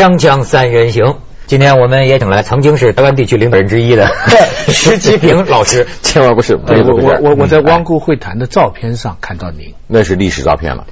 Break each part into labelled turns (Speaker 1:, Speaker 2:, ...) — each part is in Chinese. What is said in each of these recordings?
Speaker 1: 锵锵三人行，今天我们也请来曾经是台湾地区领导人之一的石其平老师。
Speaker 2: 千万不是，不
Speaker 3: 对，我我我我在
Speaker 2: 嗯。
Speaker 3: 汪辜会谈的照片上看到您，
Speaker 2: 那是历史照片了，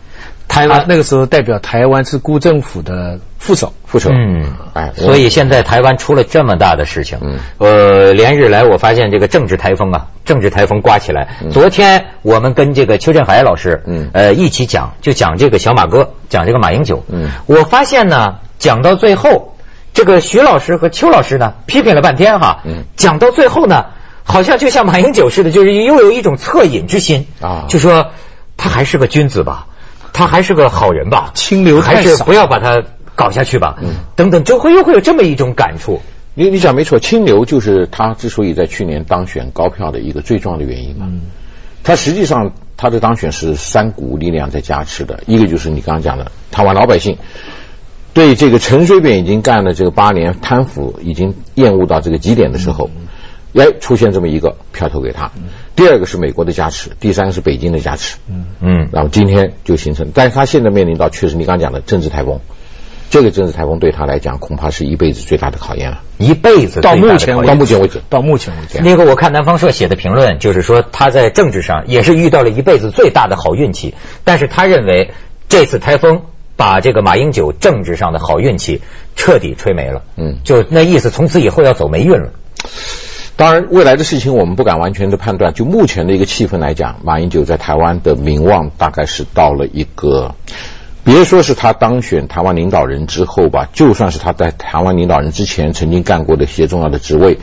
Speaker 3: 台湾那个时候代表台湾是辜政府的副手，
Speaker 2: 副手。
Speaker 1: 嗯，
Speaker 2: 哎，
Speaker 1: 所以现在台湾出了这么大的事情，
Speaker 2: 嗯。
Speaker 1: 呃，连日来我发现这个政治台风啊，政治台风刮起来。昨天我们跟这个邱振海老师，
Speaker 2: 嗯。
Speaker 1: 呃，一起讲，就讲这个小马哥，讲这个马英九。
Speaker 2: 嗯。
Speaker 1: 我发现呢，讲到最后，这个徐老师和邱老师呢，批评了半天哈，
Speaker 2: 嗯。
Speaker 1: 讲到最后呢，好像就像马英九似的，就是又有一种恻隐之心
Speaker 2: 啊。
Speaker 1: 就说他还是个君子吧，他还是个好人吧，
Speaker 3: 清流
Speaker 1: 还是不要把他搞下去吧，
Speaker 2: 嗯。
Speaker 1: 等等，就会又会有这么一种感触。
Speaker 2: 你你讲没错，清流就是他之所以在去年当选高票的一个最重要的原因嘛。嗯。他实际上他的当选是三股力量在加持的，一个就是你刚刚讲的台湾老百姓对这个陈水扁已经干了这个八年贪腐已经厌恶到这个极点的时候，哎，出现这么一个票投给他。第二个是美国的加持，第三个是北京的加持。
Speaker 1: 嗯嗯，
Speaker 2: 然后今天就形成，但是他现在面临到确实你刚刚讲的政治台风，这个政治台风对他来讲恐怕是一辈子最大的考验了。
Speaker 1: 一辈子
Speaker 3: 到目前为
Speaker 1: 考验
Speaker 2: 到目前为止，
Speaker 3: 到目前为止，
Speaker 1: 那个我看南方社写的评论，就是说他在政治上也是遇到了一辈子最大的好运气，但是他认为这次台风把这个马英九政治上的好运气彻底吹没了。
Speaker 2: 嗯
Speaker 1: 就那意思，从此以后要走霉运了。
Speaker 2: 当然，未来的事情我们不敢完全的判断。就目前的一个气氛来讲，马英九在台湾的名望大概是到了一个，别说是他当选台湾领导人之后吧，就算是他在台湾领导人之前曾经干过的一些重要的职位，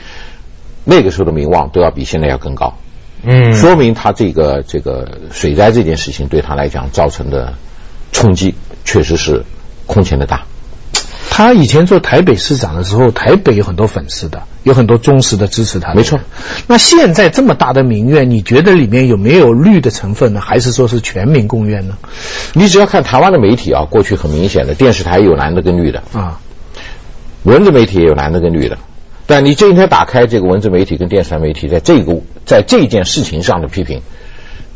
Speaker 2: 那个时候的名望都要比现在要更高。
Speaker 1: 嗯
Speaker 2: 说明他这个这个水灾这件事情对他来讲造成的冲击确实是空前的大。
Speaker 3: 他以前做台北市长的时候，台北有很多粉丝的，有很多忠实的支持他的。
Speaker 2: 没错。
Speaker 3: 那现在这么大的民怨，你觉得里面有没有绿的成分呢？还是说是全民公怨呢？
Speaker 2: 你只要看台湾的媒体啊，过去很明显的，电视台有蓝的跟绿的，
Speaker 3: 啊，
Speaker 2: 文字媒体也有蓝的跟绿的。但你这一天打开这个文字媒体跟电视台媒体，在这个在这件事情上的批评，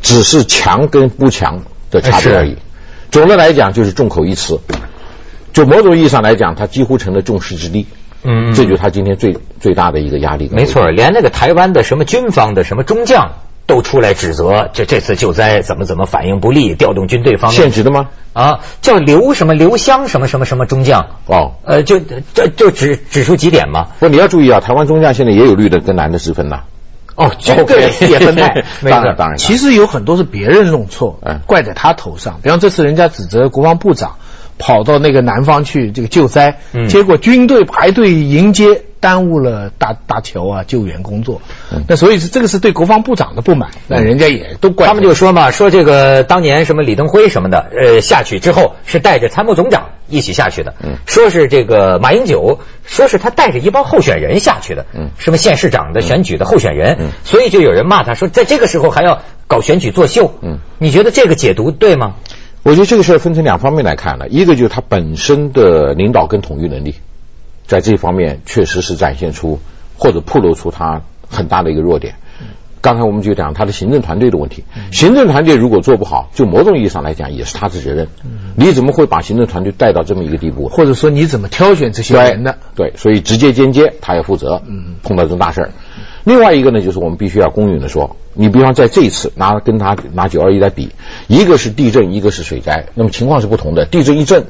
Speaker 2: 只是强跟不强的差别而已。总的来讲，就是众口一词。就某种意义上来讲，他几乎成了众矢之的。
Speaker 1: 嗯
Speaker 2: 这就是他今天最最大的一个压力。
Speaker 1: 没错，连那个台湾的什么军方的什么中将都出来指责，这这次救灾怎么怎么反应不利，调动军队方面
Speaker 2: 现职的吗？
Speaker 1: 啊，叫刘什么刘湘什么什么什么中将，
Speaker 2: 哦，
Speaker 1: 呃，就这就指指出几点嘛。
Speaker 2: 不，你要注意啊，台湾中将现在也有绿的跟蓝的之分呐。
Speaker 1: 哦，这个也分派，那个
Speaker 2: 当然 当然，
Speaker 3: 其实有很多是别人弄错
Speaker 2: 嗯，
Speaker 3: 怪在他头上。比方这次人家指责国防部长跑到那个南方去这个救灾，
Speaker 1: 嗯。
Speaker 3: 结果军队排队迎接，耽误了大大桥啊救援工作。
Speaker 2: 嗯。
Speaker 3: 那所以是这个是对国防部长的不满，那人家也都怪
Speaker 1: 他。们就说嘛，说这个当年什么李登辉什么的，呃，下去之后是带着参谋总长一起下去的，
Speaker 2: 嗯。
Speaker 1: 说是这个马英九，说是他带着一帮候选人下去的，
Speaker 2: 嗯。
Speaker 1: 什么县市长的选举的候选人，
Speaker 2: 嗯。
Speaker 1: 所以就有人骂他说，在这个时候还要搞选举作秀，
Speaker 2: 嗯。
Speaker 1: 你觉得这个解读对吗？
Speaker 2: 我觉得这个事儿分成两方面来看了，一个就是他本身的领导跟统御能力，在这方面确实是展现出或者暴露出他很大的一个弱点。刚才我们就讲他的行政团队的问题，行政团队如果做不好，就某种意义上来讲也是他的责任。你怎么会把行政团队带到这么一个地步？
Speaker 3: 或者说你怎么挑选这些人的？
Speaker 2: 对，所以直接间接他要负责。嗯，碰到这种大事儿。另外一个呢，就是我们必须要公允的说，你比方在这一次拿跟他拿九二一来比，一个是地震，一个是水灾，那么情况是不同的。地震一震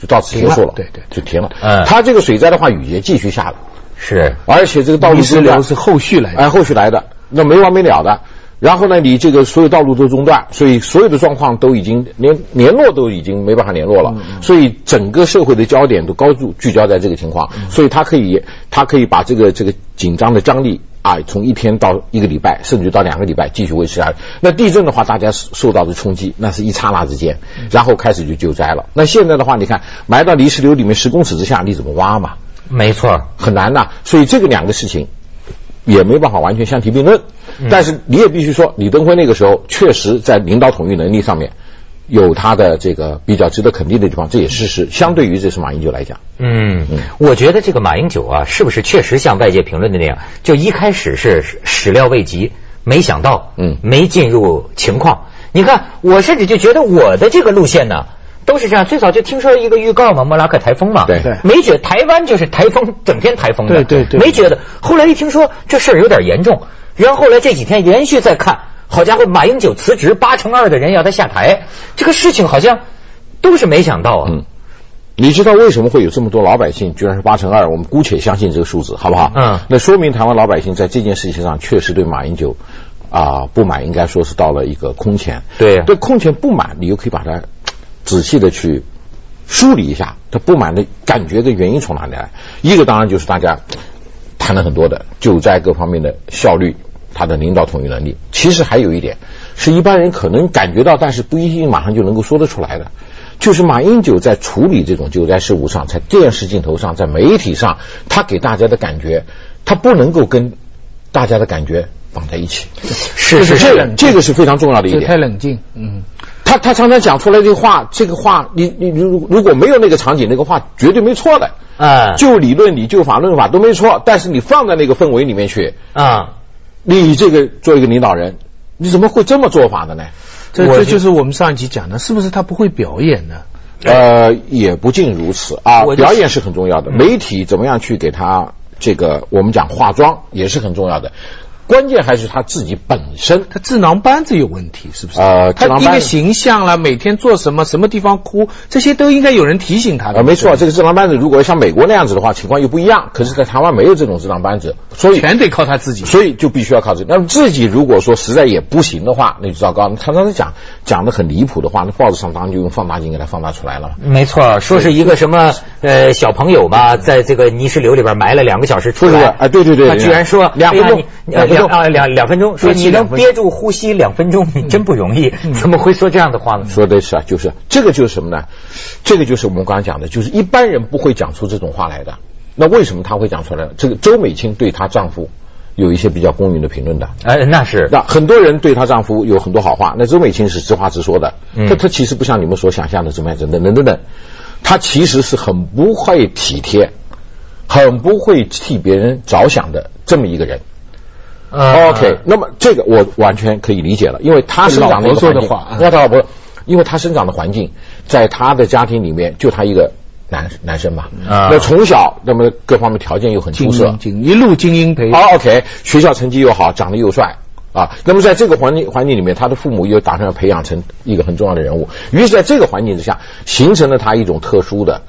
Speaker 2: 就到此结束了，
Speaker 3: 对对
Speaker 2: 就停了。
Speaker 1: 嗯
Speaker 2: 它这个水灾的话，雨也继续下了，
Speaker 1: 是，
Speaker 2: 而且这个道路
Speaker 3: 是后续来的。
Speaker 2: 哎，后续来的，那没完没了的。然后呢，你这个所有道路都中断，所以所有的状况都已经连联络都已经没办法联络了，所以整个社会的焦点都高度聚焦在这个情况，所以他可以他可以把这个这个紧张的张力啊，从一天到一个礼拜，甚至到两个礼拜继续维持下来。那地震的话，大家受到的冲击那是一刹那之间，然后开始就救灾了。那现在的话，你看埋到泥石流里面十公尺之下，你怎么挖嘛？
Speaker 1: 没错，
Speaker 2: 很难呐。所以这个两个事情也没办法完全相提并论。但是你也必须说，李登辉那个时候确实在领导统御能力上面有他的这个比较值得肯定的地方，这也是是相对于这是马英九来讲，
Speaker 1: 嗯
Speaker 2: 嗯，
Speaker 1: 我觉得这个马英九啊，是不是确实像外界评论的那样，就一开始是始料未及，没想到，
Speaker 2: 嗯
Speaker 1: 没进入情况。你看，我甚至就觉得我的这个路线呢，都是这样。最早就听说一个预告嘛，莫拉克台风嘛，
Speaker 2: 对
Speaker 3: 对
Speaker 1: 没觉得台湾就是台风，整天台风的，
Speaker 3: 对对对
Speaker 1: 没觉得。后来一听说这事儿有点严重，然后后来这几天连续在看，好家伙，马英九辞职，八成二的人要他下台，这个事情好像都是没想到啊。
Speaker 2: 嗯你知道为什么会有这么多老百姓居然是八成二？我们姑且相信这个数字，好不好？
Speaker 1: 嗯
Speaker 2: 那说明台湾老百姓在这件事情上确实对马英九啊、不满，应该说是到了一个空前。
Speaker 1: 对
Speaker 2: 对空前不满，你又可以把它仔细的去梳理一下，他不满的感觉的原因从哪里来？一个当然就是大家谈了很多的救灾各方面的效率，他的领导统一能力。其实还有一点是一般人可能感觉到，但是不一定马上就能够说得出来的。就是马英九在处理这种救灾事务上，在电视镜头上，在媒体上，他给大家的感觉，他不能够跟大家的感觉绑在一起。
Speaker 1: 是是是，
Speaker 2: 这个这个是非常重要的一
Speaker 3: 这
Speaker 2: 点。
Speaker 3: 太冷静，嗯，
Speaker 2: 他他常常讲出来这个话，这个话你你如如果没有那个场景，那个话绝对没错的。
Speaker 1: 啊
Speaker 2: 就理论理、就法论法都没错，但是你放在那个氛围里面去，
Speaker 1: 啊，
Speaker 2: 你这个做一个领导人，你怎么会这么做法的呢？
Speaker 3: 这这就是我们上一集讲的，是不是他不会表演呢？
Speaker 2: 呃，也不尽如此啊表演是很重要的，媒体怎么样去给他这个我们讲化妆也是很重要的，关键还是他自己本身。
Speaker 3: 他智囊班子有问题，是不是？
Speaker 2: 呃智囊班
Speaker 3: 他一个形象了，每天做什么，什么地方哭，这些都应该有人提醒他的。
Speaker 2: 呃，没错，这个智囊班子如果像美国那样子的话，情况又不一样。可是，在台湾没有这种智囊班子，所以
Speaker 3: 全得靠他自己。
Speaker 2: 所以就必须要靠自己。那么自己如果说实在也不行的话，那就糟糕。他刚才讲讲的很离谱的话，那报纸上当然就用放大镜给他放大出来了。
Speaker 1: 没错，说是一个什么呃小朋友吧，在这个泥石流里边埋了两个小时出来，
Speaker 2: 啊对对对
Speaker 1: 他居然说
Speaker 2: 两分钟
Speaker 1: 哎呀你呃啊两两分钟，说你能
Speaker 3: 憋
Speaker 1: 住呼吸两分钟，你真不容易，怎么会说这样的话呢？
Speaker 2: 说的是啊，就是这个就是什么呢？这个就是我们刚才讲的，就是一般人不会讲出这种话来的。那为什么他会讲出来？这个周美青对她丈夫有一些比较公允的评论的。
Speaker 1: 哎，那是
Speaker 2: 那很多人对她丈夫有很多好话，那周美青是直话直说的。
Speaker 1: 嗯
Speaker 2: 她她其实不像你们所想象的怎么样，等等等等等，她其实是很不会体贴，很不会替别人着想的这么一个人。
Speaker 1: 呃
Speaker 2: OK，那么这个我完全可以理解了，因为他生长的一个环境，那他老婆，因为他生长的环境，在他的家庭里面就他一个男男生嘛，
Speaker 1: 啊。
Speaker 2: 那从小那么各方面条件又很出色。
Speaker 3: 一路精英培养。
Speaker 2: 好 OK，学校成绩又好，长得又帅。啊，那么在这个环境环境里面，他的父母又打算要培养成一个很重要的人物，于是在这个环境之下，形成了他一种特殊的，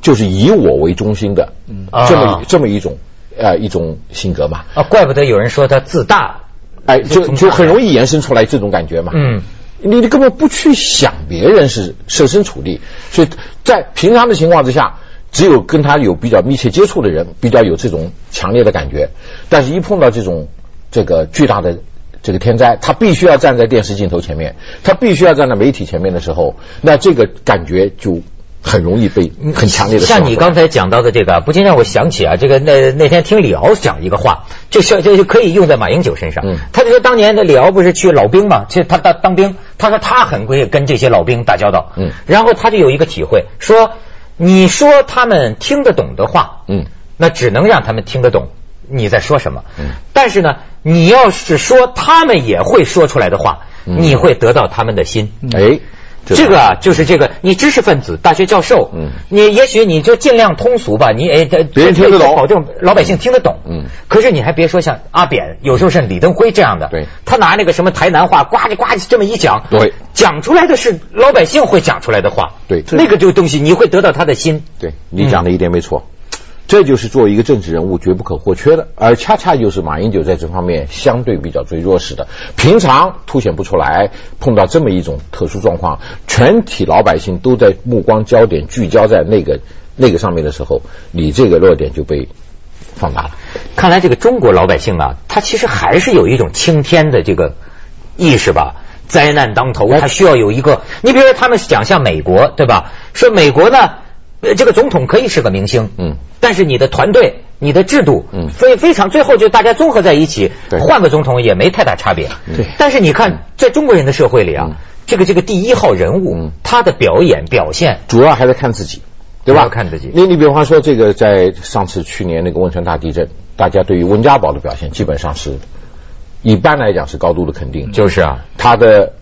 Speaker 2: 就是以我为中心的，嗯。这么、
Speaker 1: 啊
Speaker 2: 这么一种呃一种性格嘛。
Speaker 1: 啊，怪不得有人说他自大，
Speaker 2: 哎，就就很容
Speaker 1: 易，
Speaker 2: 延伸出来这种感觉嘛。
Speaker 1: 嗯，
Speaker 2: 你你根本不去想别人是设身处地，所以在平常的情况之下，只有跟他有比较密切接触的人，比较有这种强烈的感觉。但是，一碰到这种这个巨大的这个天灾，他必须要站在电视镜头前面，他必须要站在媒体前面的时候，那这个感觉就很容易被很强烈的。
Speaker 1: 像你刚才讲到的这个，不禁让我想起啊，这个那那天听李敖讲一个话，就是这就可以用在马英九身上。
Speaker 2: 嗯
Speaker 1: 他就说当年的李敖不是去老兵嘛，其实他当当兵，他说他很会跟这些老兵打交道。
Speaker 2: 嗯
Speaker 1: 然后他就有一个体会，说你说他们听得懂的话，
Speaker 2: 嗯，
Speaker 1: 那只能让他们听得懂你在说什么。
Speaker 2: 嗯
Speaker 1: 但是呢，你要是说他们也会说出来的话，
Speaker 2: 嗯
Speaker 1: 你会得到他们的心。
Speaker 2: 哎，
Speaker 1: 这个啊，就是这个，你知识分子、大学教授，
Speaker 2: 嗯。
Speaker 1: 你也许你就尽量通俗吧，你哎，别
Speaker 2: 别人听得懂。
Speaker 1: 保证老百姓听得懂，
Speaker 2: 嗯。
Speaker 1: 可是你还别说像阿扁，有时候是李登辉这样的，
Speaker 2: 对。
Speaker 1: 他拿那个什么台南话，呱唧呱唧这么一讲，
Speaker 2: 对，
Speaker 1: 讲出来的是老百姓会讲出来的话，
Speaker 2: 对。
Speaker 1: 那个这个东西你会得到他的心，
Speaker 2: 对你讲的一点没错，这就是作为一个政治人物绝不可或缺的，而恰恰就是马英九在这方面相对比较最弱势的，平常凸显不出来，碰到这么一种特殊状况，全体老百姓都在目光焦点聚焦在那个那个上面的时候，你这个弱点就被放大了。
Speaker 1: 看来这个中国老百姓啊，他其实还是有一种青天的这个意识吧。灾难当头，他需要有一个。你比如说，他们想像美国，对吧？说美国呢，呃这个总统可以是个明星，
Speaker 2: 嗯，
Speaker 1: 但是你的团队、你的制度，
Speaker 2: 嗯
Speaker 1: 非非常最后就大家综合在一起，
Speaker 2: 对
Speaker 1: 换个总统也没太大差别。
Speaker 3: 对
Speaker 1: 但是你看，在中国人的社会里啊，
Speaker 2: 嗯
Speaker 1: 这个这个第一号人物，
Speaker 2: 嗯
Speaker 1: 他的表演表现，
Speaker 2: 主要还是看自己，对吧？
Speaker 1: 看自己
Speaker 2: 你你比方说，这个在上次去年那个汶川大地震，大家对于温家宝的表现基本上是，一般来讲是高度的肯定，
Speaker 1: 就是啊，
Speaker 2: 他的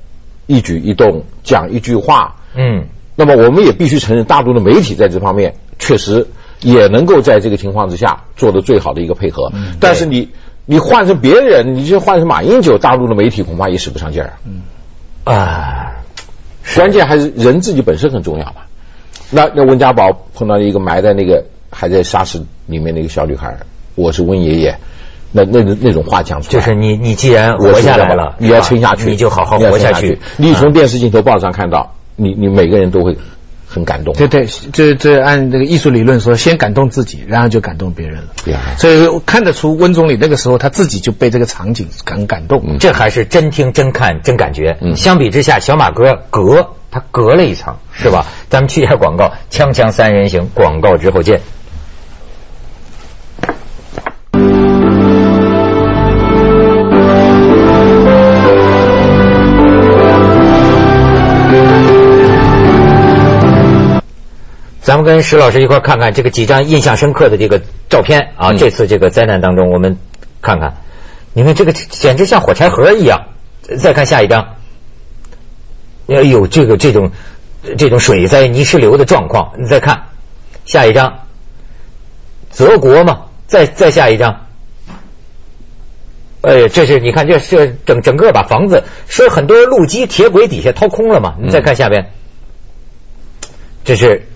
Speaker 2: 一举一动，讲一句话，
Speaker 1: 嗯，
Speaker 2: 那么我们也必须承认，大陆的媒体在这方面确实也能够在这个情况之下做的最好的一个配合。但是你你换成别人，你就换成马英九，大陆的媒体恐怕也使不上劲儿。嗯啊，关键还是人自己本身很重要嘛。那那温家宝碰到一个埋在那个还在沙石里面那个小女孩，我是温爷爷。那那那种话讲出
Speaker 1: 来，就是你你既然活下来了，
Speaker 2: 你要撑下去，
Speaker 1: 你就好好活下去。
Speaker 2: 你从电视镜头、报上看到，你你每个人都会很感动。
Speaker 3: 对对，这这按这个艺术理论说，先感动自己，然后就感动别人了。对所以看得出温总理那个时候他自己就被这个场景很感动。
Speaker 1: 这还是真听真看真感觉。相比之下，小马哥隔他隔了一层，是吧？咱们去一下广告，锵锵三人行，广告之后见。咱们跟石老师一块看看这个几张印象深刻的这个照片啊！这次这个灾难当中，我们看看，你看这个简直像火柴盒一样。再看下一张，哎呦，这个这种这种水灾泥石流的状况，你再看下一张，泽国嘛，再再下一张，哎，这是你看这是整整个把房子说很多路基铁轨底下掏空了嘛？你再看下边，这是。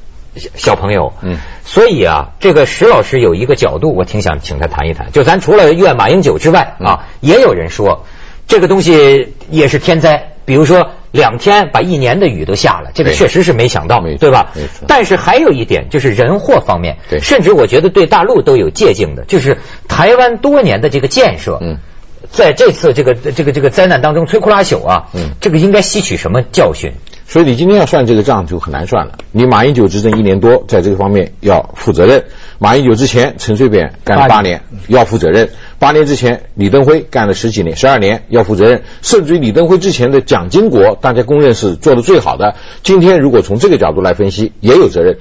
Speaker 1: 小朋友，嗯，所以啊，这个石老师有一个角度，我挺想请他谈一谈。就咱除了怨马英九之外啊，也有人说这个东西也是天灾，比如说两天把一年的雨都下了，这个确实是没想到，对吧？没错。但是还有一点就是人祸方面，对，甚至我觉得对大陆都有借鉴的，就是台湾多年的这个建设，嗯，在这次这个这个这个灾难当中摧枯拉朽啊，嗯，这个应该吸取什么教训？
Speaker 2: 所以你今天要算这个账就很难算了。你马英九执政一年多，在这个方面要负责任。马英九之前，陈水扁干了八年，要负责任。八年之前，李登辉干了十几年、十二年，要负责任。甚至于李登辉之前的蒋经国，大家公认是做的最好的。今天如果从这个角度来分析，也有责任。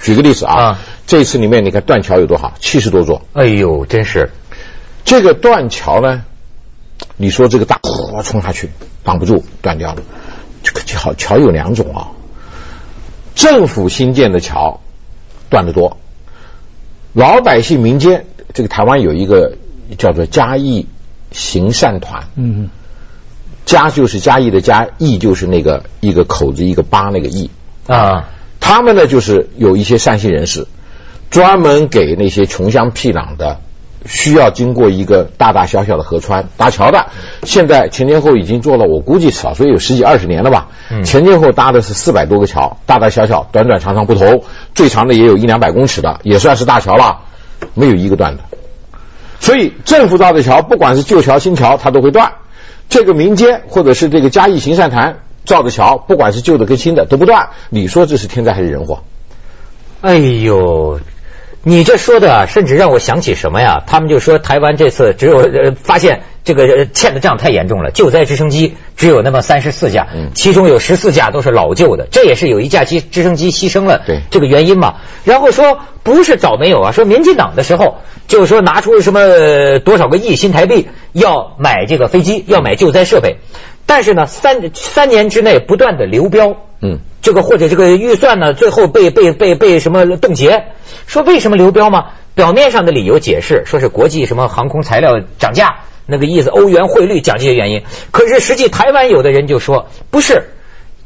Speaker 2: 举个例子啊，这次里面你看断桥有多好，七十多座。
Speaker 1: 哎呦，真是
Speaker 2: 这个断桥呢，你说这个大火冲下去挡不住，断掉了。这个桥桥有两种啊，政府新建的桥断的多，老百姓民间这个台湾有一个叫做嘉义行善团，嗯，嘉就是嘉义的嘉，义就是那个一个口子一个八那个义啊，他们呢就是有一些善心人士，专门给那些穷乡僻壤的。需要经过一个大大小小的河川搭桥的，现在前前后已经做了，我估计少说有十几二十年了吧。前前后搭的是四百多个桥，大大小小、短短长长不同，最长的也有一两百公尺的，也算是大桥了，没有一个断的。所以政府造的桥，不管是旧桥新桥，它都会断。这个民间或者是这个嘉义行善团造的桥，不管是旧的跟新的都不断。你说这是天灾还是人祸？
Speaker 1: 哎呦！你这说的，甚至让我想起什么呀？他们就说台湾这次只有呃发现这个欠的账太严重了，救灾直升机只有那么三十四架，其中有十四架都是老旧的，这也是有一架机直升机牺牲了，这个原因嘛。然后说不是早没有啊，说民进党的时候就是说拿出什么多少个亿新台币要买这个飞机，要买救灾设备，但是呢三三年之内不断的流标。嗯，这个或者这个预算呢，最后被被被被什么冻结？说为什么流标吗？表面上的理由解释说是国际什么航空材料涨价，那个意思欧元汇率讲这些原因。可是实际台湾有的人就说不是，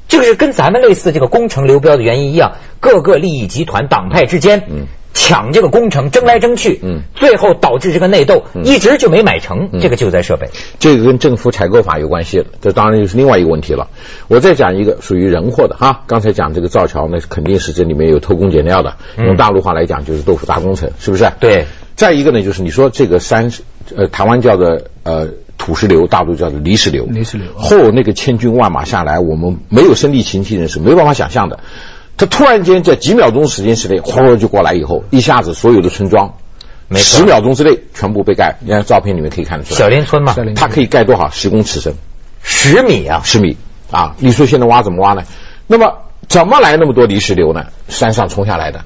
Speaker 1: 这个是跟咱们类似这个工程流标的原因一样，各个利益集团党派之间。嗯。抢这个工程，争来争去，嗯，最后导致这个内斗，一直就没买成这个救灾设备。
Speaker 2: 这个跟政府采购法有关系了，这当然就是另外一个问题了。我再讲一个属于人祸的哈，刚才讲这个造桥，那肯定是这里面有偷工减料的。用大陆话来讲，就是豆腐渣工程，是不是？
Speaker 1: 对。
Speaker 2: 再一个呢，就是你说这个山，呃，台湾叫做呃土石流，大陆叫做泥石流。
Speaker 3: 泥石流。
Speaker 2: 后那个千军万马下来，我们没有身历其境人是没办法想象的。他突然间在几秒钟时间之内，哗就过来以后，一下子所有的村庄，十秒钟之内全部被盖。你看照片里面可以看得出来，
Speaker 1: 小林村嘛，
Speaker 2: 它可以盖多少？十公尺深，
Speaker 1: 十米啊，
Speaker 2: 十米啊！你说现在挖怎么挖呢？那么怎么来那么多泥石流呢？山上冲下来的。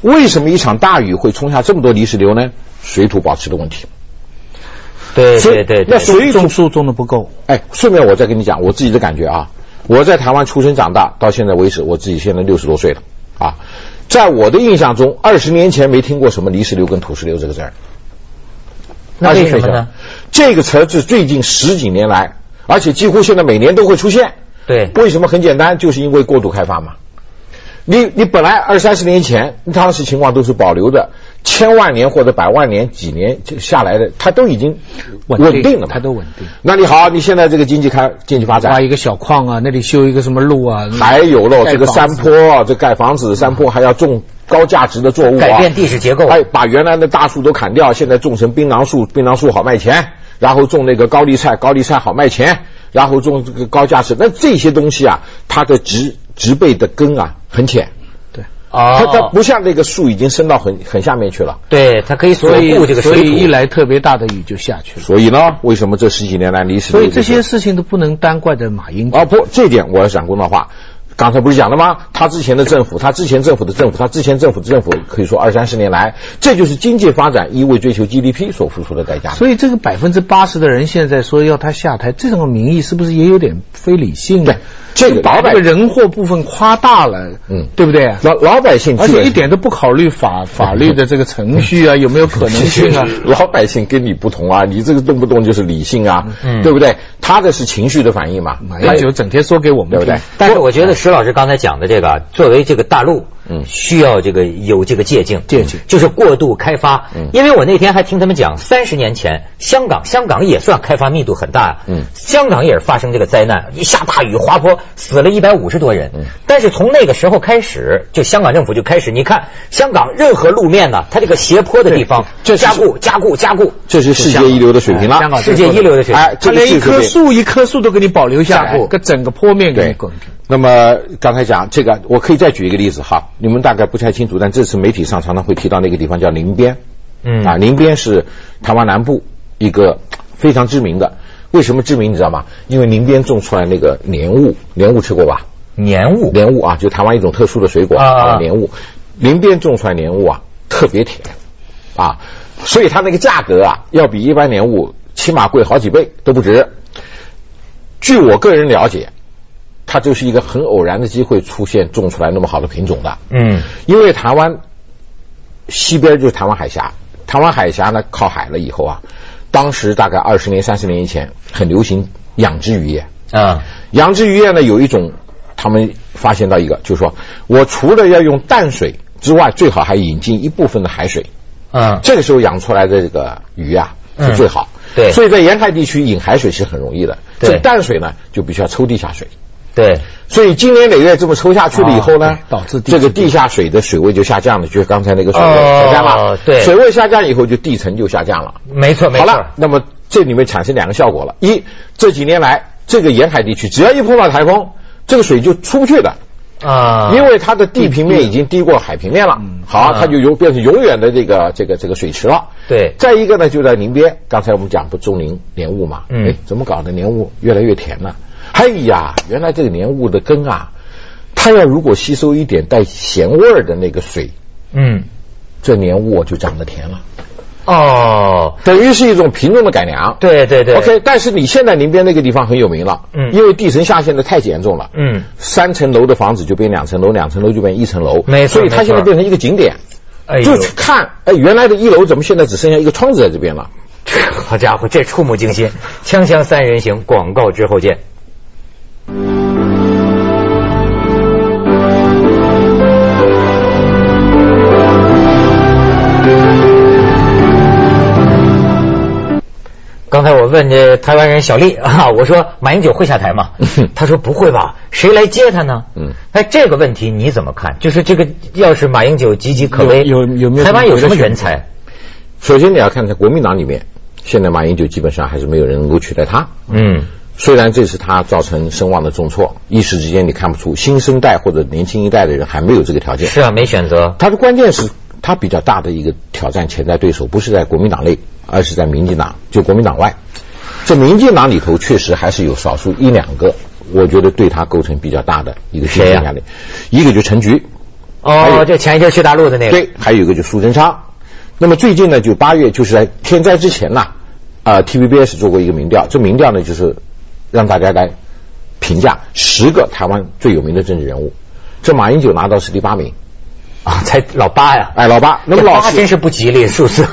Speaker 2: 为什么一场大雨会冲下这么多泥石流呢？水土保持的问题。
Speaker 1: 对对对，
Speaker 3: 那水种树种的不够。
Speaker 2: 哎，顺便我再跟你讲我自己的感觉啊。我在台湾出生长大，到现在为止，我自己现在六十多岁了啊。在我的印象中，二十年前没听过什么泥石流跟土石流这个字儿。
Speaker 1: 那为什么呢？
Speaker 2: 这个词儿是最近十几年来，而且几乎现在每年都会出现。
Speaker 1: 对，
Speaker 2: 为什么很简单？就是因为过度开发嘛。你你本来二三十年前当时情况都是保留的，千万年或者百万年几年就下来的，它都已经稳定了嘛，
Speaker 3: 它都稳定。
Speaker 2: 那你好，你现在这个经济开经济发展，
Speaker 3: 挖一个小矿啊，那里修一个什么路啊，
Speaker 2: 还有喽，这个山坡，这盖房子，山坡还要种高价值的作物，
Speaker 1: 改变地质结构，
Speaker 2: 哎，把原来的大树都砍掉，现在种成槟榔树，槟榔树好卖钱，然后种那个高丽菜，高丽菜好卖钱，然后种这个高价值，那这些东西啊，它的植植被的根啊很浅。它它不像那个树已经伸到很很下面去了，
Speaker 1: 对，它可以锁固这个水
Speaker 3: 土，所以一来特别大的雨就下去了。
Speaker 2: 所以呢，为什么这十几年来历史？
Speaker 3: 所以这些事情都不能单怪在马英九。
Speaker 2: 啊不，这点我要讲公道话。刚才不是讲了吗？他之前的政府，他之前政府的政府，他之前政府的政府，可以说二三十年来，这就是经济发展一味追求 GDP 所付出的代价。
Speaker 3: 所以这个百分之八十的人现在说要他下台，这种民意是不是也有点非理性？
Speaker 2: 对，这个
Speaker 3: 把这个人祸部分夸大了，嗯，对不对？
Speaker 2: 老老百姓，
Speaker 3: 而且一点都不考虑法法律的这个程序啊，有没有可能性啊？
Speaker 2: 老百姓跟你不同啊，你这个动不动就是理性啊，嗯，对不对？他的是情绪的反应嘛，
Speaker 3: 马英九整天说给我们，
Speaker 2: 对不对？
Speaker 1: 但是我觉得石老师刚才讲的这个，作为这个大陆。嗯，需要这个有这个借鉴，
Speaker 3: 借鉴。
Speaker 1: 就是过度开发。嗯，因为我那天还听他们讲，三十年前香港，香港也算开发密度很大。嗯，香港也是发生这个灾难，一下大雨滑坡死了一百五十多人。嗯，但是从那个时候开始，就香港政府就开始，你看香港任何路面呢，它这个斜坡的地方加固、加固、加固，
Speaker 2: 这是世界一流的水平了。
Speaker 1: 香港世界一流的水平，
Speaker 2: 哎，
Speaker 3: 它连一棵树一棵树都给你保留下来，个整个坡面给你滚平。
Speaker 2: 那么刚才讲这个，我可以再举一个例子哈，你们大概不太清楚，但这次媒体上常常会提到那个地方叫林边，嗯啊，林边是台湾南部一个非常知名的，为什么知名你知道吗？因为林边种出来那个莲雾，莲雾吃过吧？
Speaker 1: 莲雾，
Speaker 2: 莲雾啊，就台湾一种特殊的水果啊，莲雾，林边种出来莲雾啊，特别甜啊，所以它那个价格啊，要比一般莲雾起码贵好几倍都不止。据我个人了解。它就是一个很偶然的机会出现种出来那么好的品种的，嗯，因为台湾西边就是台湾海峡，台湾海峡呢靠海了以后啊，当时大概二十年、三十年以前很流行养殖渔业。啊，养殖渔业呢有一种，他们发现到一个，就是说我除了要用淡水之外，最好还引进一部分的海水，嗯，这个时候养出来的这个鱼啊是最好，
Speaker 1: 对，
Speaker 2: 所以在沿海地区引海水是很容易的，这淡水呢就必须要抽地下水。
Speaker 1: 对，
Speaker 2: 所以今年累月这么抽下去了以后呢，
Speaker 3: 导致
Speaker 2: 这个地下水的水位就下降了，就是刚才那个水位下降了。
Speaker 1: 对，
Speaker 2: 水位下降以后，就地层就下降了。
Speaker 1: 没错，没错。
Speaker 2: 好了，那么这里面产生两个效果了：一，这几年来这个沿海地区只要一碰到台风，这个水就出不去的啊，因为它的地平面已经低过海平面了。好，它就永变成永远的这个这个这个水池了。
Speaker 1: 对。
Speaker 2: 再一个呢，就在宁边，刚才我们讲不种林莲雾嘛？嗯。哎，怎么搞的？莲雾越来越甜了。哎呀，原来这个莲雾的根啊，它要如果吸收一点带咸味的那个水，嗯，这莲雾就长得甜了。哦，等于是一种品种的改良。
Speaker 1: 对对对。
Speaker 2: OK，但是你现在临边那个地方很有名了，嗯，因为地层下陷的太严重了，嗯，三层楼的房子就变两层楼，两层楼就变一层楼，
Speaker 1: 没
Speaker 2: 错，所以它现在变成一个景点，哎，就去看，哎，原来的一楼怎么现在只剩下一个窗子在这边了？
Speaker 1: 好家伙，这触目惊心！锵锵三人行，广告之后见。刚才我问这台湾人小丽 啊，我说马英九会下台吗？他说不会吧，谁来接他呢？嗯，哎，这个问题你怎么看？就是这个，要是马英九岌岌可危，
Speaker 3: 有有没有
Speaker 1: 台湾有什么人才？
Speaker 2: 首先你要看看国民党里面，现在马英九基本上还是没有人能够取代他。嗯。虽然这是他造成声望的重挫，一时之间你看不出新生代或者年轻一代的人还没有这个条件。
Speaker 1: 是啊，没选择。
Speaker 2: 他的关键是他比较大的一个挑战潜在对手不是在国民党内，而是在民进党，就国民党外。这民进党里头确实还是有少数一两个，我觉得对他构成比较大的一个心理压力。一个就陈菊，
Speaker 1: 哦，就前一阵去大陆的那个。
Speaker 2: 对，还有一个就苏贞昌。那么最近呢，就八月就是在天灾之前呐，啊，TVBS 做过一个民调，这民调呢就是。让大家来评价十个台湾最有名的政治人物，这马英九拿到是第八名。
Speaker 1: 啊，才老八呀！
Speaker 2: 哎，老八，那么老
Speaker 1: 八真是不吉利数字。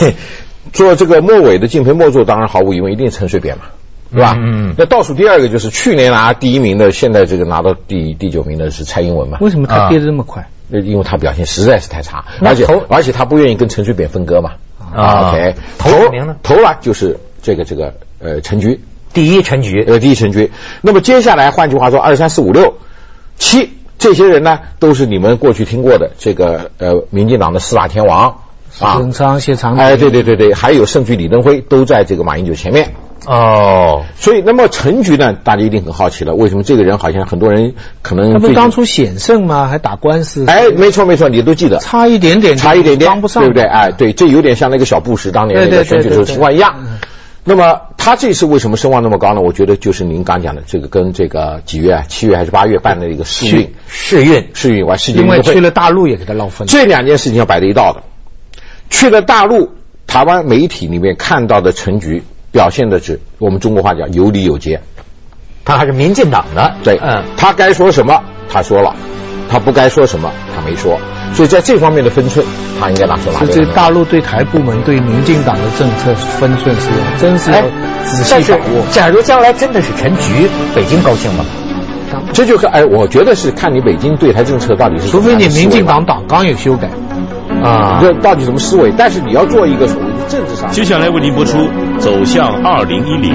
Speaker 2: 做这个末尾的敬陪末座，当然毫无疑问一定陈水扁嘛，对吧？嗯。那倒数第二个就是去年拿第一名的，现在这个拿到第第九名的是蔡英文嘛？
Speaker 3: 为什么他跌得那么快？
Speaker 2: 那因为他表现实在是太差，而且而且他不愿意跟陈水扁分割嘛。
Speaker 1: 啊
Speaker 2: ，OK。
Speaker 1: 头名呢？
Speaker 2: 头了就是这个这个呃陈菊，
Speaker 1: 第一陈局，
Speaker 2: 呃第一陈局。那么接下来换句话说，二三四五六七。这些人呢，都是你们过去听过的这个呃，民进党的四大天王
Speaker 3: 啊，文昌、谢长廷，
Speaker 2: 哎，对对对对，还有盛举李登辉，都在这个马英九前面
Speaker 1: 哦。
Speaker 2: 所以，那么陈局呢，大家一定很好奇了，为什么这个人好像很多人可能
Speaker 3: 他不当初险胜吗？还打官司？
Speaker 2: 哎，没错没错，你都记得，
Speaker 3: 差一点点，
Speaker 2: 差一点点，
Speaker 3: 当不上，
Speaker 2: 对不对？哎，对，这有点像那个小布什当年那个选举时候情况一样。那么他这次为什么声望那么高呢？我觉得就是您刚讲的这个，跟这个几月啊，七月还是八月办的一个试运，
Speaker 1: 试运，
Speaker 2: 试运完世界
Speaker 3: 因为去了大陆也给他捞分。
Speaker 2: 这两件事情要摆在一道的。去了大陆，台湾媒体里面看到的陈局表现的是我们中国话叫有理有节，
Speaker 1: 他还是民进党的，
Speaker 2: 对，嗯，他该说什么他说了，他不该说什么他没说。所以在这方面的分寸，他应该拿出来。
Speaker 3: 这大陆对台部门对民进党的政策分寸是真是要仔细把握。
Speaker 1: 假如将来真的是陈局，北京高兴吗？
Speaker 2: 这就是哎，我觉得是看你北京对台政策到底是。
Speaker 3: 除非你民进党党纲有修改
Speaker 2: 啊，这到底什么思维？但是你要做一个所谓的政治上。
Speaker 4: 接下来为您播出《走向二零一零》。